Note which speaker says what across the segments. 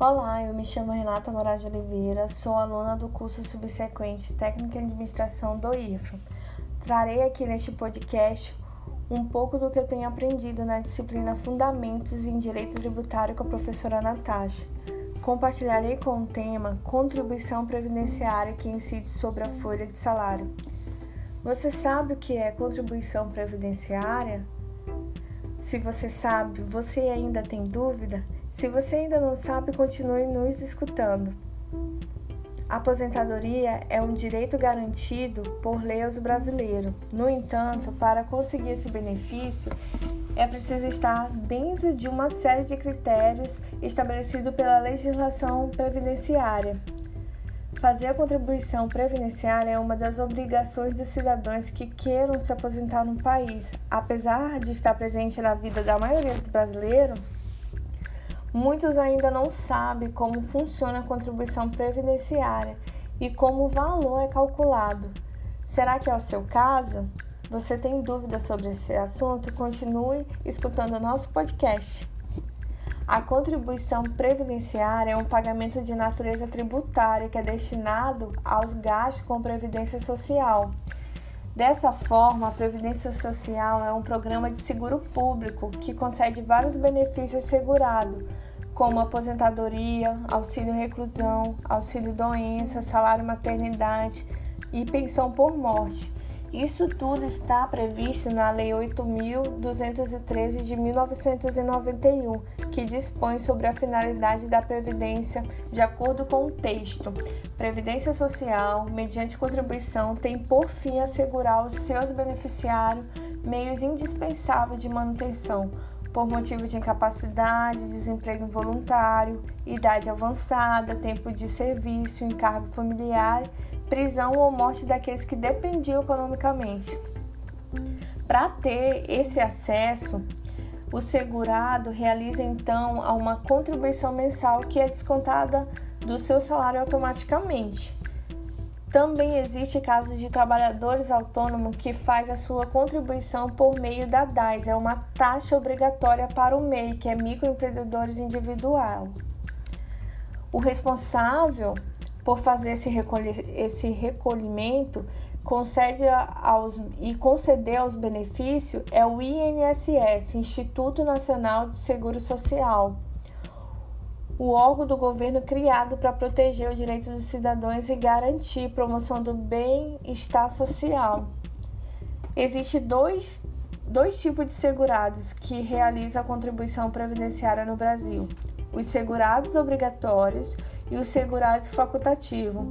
Speaker 1: Olá, eu me chamo Renata Moraes de Oliveira, sou aluna do curso subsequente Técnica em Administração do IFRO. Trarei aqui neste podcast um pouco do que eu tenho aprendido na disciplina Fundamentos em Direito Tributário com a professora Natasha. Compartilharei com o tema Contribuição Previdenciária que incide sobre a folha de salário. Você sabe o que é contribuição previdenciária? Se você sabe, você ainda tem dúvida? Se você ainda não sabe, continue nos escutando. A aposentadoria é um direito garantido por lei aos brasileiros. No entanto, para conseguir esse benefício, é preciso estar dentro de uma série de critérios estabelecidos pela legislação previdenciária. Fazer a contribuição previdenciária é uma das obrigações dos cidadãos que queiram se aposentar no país. Apesar de estar presente na vida da maioria dos brasileiros, Muitos ainda não sabem como funciona a contribuição previdenciária e como o valor é calculado. Será que é o seu caso? Você tem dúvidas sobre esse assunto? Continue escutando o nosso podcast. A contribuição previdenciária é um pagamento de natureza tributária que é destinado aos gastos com previdência social. Dessa forma, a Previdência Social é um programa de seguro público que concede vários benefícios segurados, como aposentadoria, auxílio reclusão, auxílio doença, salário maternidade e pensão por morte. Isso tudo está previsto na Lei 8.213 de 1991, que dispõe sobre a finalidade da Previdência de acordo com o texto. Previdência Social, mediante contribuição, tem por fim assegurar aos seus beneficiários meios indispensáveis de manutenção, por motivos de incapacidade, desemprego involuntário, idade avançada, tempo de serviço, encargo familiar, prisão ou morte daqueles que dependiam economicamente. Para ter esse acesso, o segurado realiza então uma contribuição mensal que é descontada do seu salário automaticamente. Também existe casos de trabalhadores autônomos que faz a sua contribuição por meio da DAS, é uma taxa obrigatória para o MEI, que é microempreendedores individual. O responsável por fazer esse, recolhi esse recolhimento concede aos, e conceder aos benefícios é o INSS, Instituto Nacional de Seguro Social o órgão do governo criado para proteger os direitos dos cidadãos e garantir promoção do bem-estar social. Existem dois, dois tipos de segurados que realizam a contribuição previdenciária no Brasil: os segurados obrigatórios e os segurados facultativos.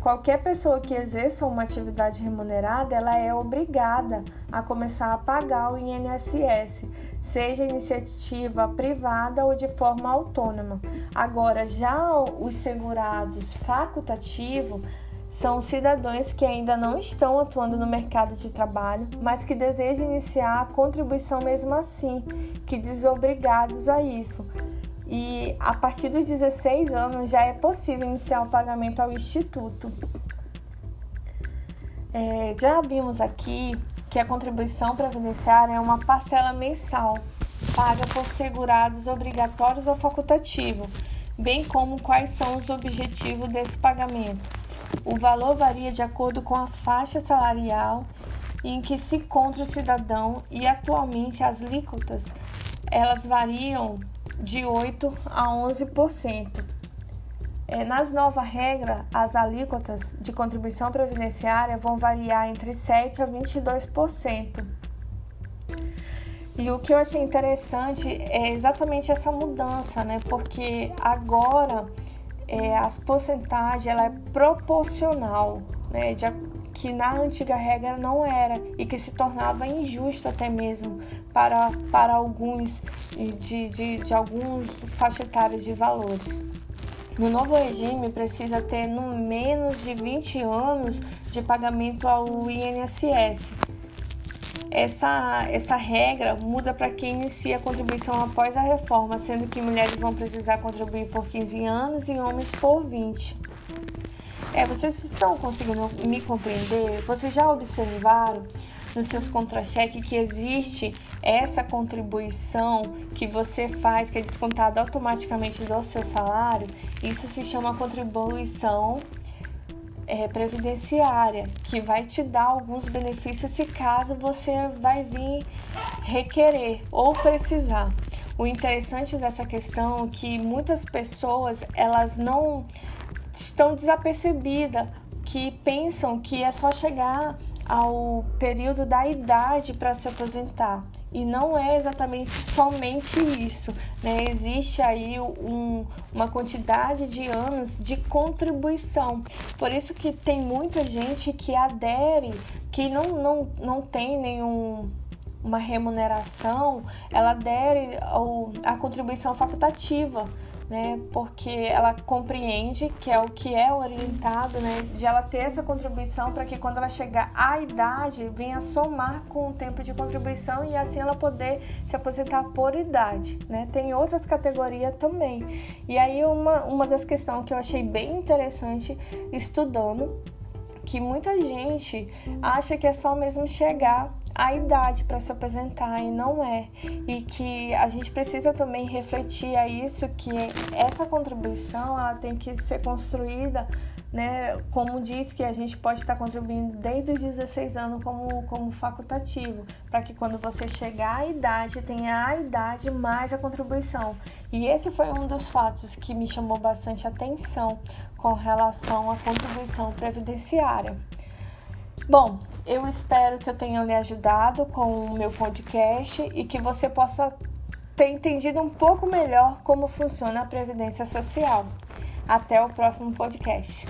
Speaker 1: Qualquer pessoa que exerça uma atividade remunerada, ela é obrigada a começar a pagar o INSS, seja iniciativa privada ou de forma autônoma. Agora, já os segurados facultativos são cidadãos que ainda não estão atuando no mercado de trabalho, mas que desejam iniciar a contribuição mesmo assim, que desobrigados a isso e a partir dos 16 anos já é possível iniciar o pagamento ao Instituto. É, já vimos aqui que a contribuição previdenciária é uma parcela mensal paga por segurados obrigatórios ou facultativo, bem como quais são os objetivos desse pagamento. O valor varia de acordo com a faixa salarial em que se encontra o cidadão e atualmente as alíquotas elas variam de 8% a 11%. É, nas novas regras, as alíquotas de contribuição previdenciária vão variar entre 7% a 22%. E o que eu achei interessante é exatamente essa mudança, né? Porque agora é, as porcentagens ela é proporcional, né? De, que na antiga regra não era e que se tornava injusto até mesmo para, para alguns de, de, de alguns faixa de valores. No novo regime, precisa ter no menos de 20 anos de pagamento ao INSS. Essa, essa regra muda para quem inicia a contribuição após a reforma, sendo que mulheres vão precisar contribuir por 15 anos e homens por 20. É, vocês estão conseguindo me compreender? Vocês já observaram nos seus contra-cheques que existe essa contribuição que você faz, que é descontada automaticamente do seu salário, isso se chama contribuição é, previdenciária, que vai te dar alguns benefícios se caso você vai vir requerer ou precisar. O interessante dessa questão é que muitas pessoas elas não estão desapercebidas, que pensam que é só chegar ao período da idade para se aposentar. E não é exatamente somente isso, né? Existe aí um, uma quantidade de anos de contribuição. Por isso que tem muita gente que adere, que não, não, não tem nenhum uma remuneração, ela adere ao, à contribuição facultativa né? Porque ela compreende que é o que é orientado, né? De ela ter essa contribuição para que quando ela chegar à idade venha somar com o tempo de contribuição e assim ela poder se aposentar por idade, né? Tem outras categorias também. E aí uma, uma das questões que eu achei bem interessante estudando que muita gente acha que é só mesmo chegar a idade para se aposentar e não é. E que a gente precisa também refletir a isso que essa contribuição ela tem que ser construída né, como diz que a gente pode estar contribuindo desde os 16 anos como, como facultativo, para que quando você chegar à idade, tenha a idade mais a contribuição. E esse foi um dos fatos que me chamou bastante atenção com relação à contribuição previdenciária. Bom, eu espero que eu tenha lhe ajudado com o meu podcast e que você possa ter entendido um pouco melhor como funciona a Previdência Social. Até o próximo podcast.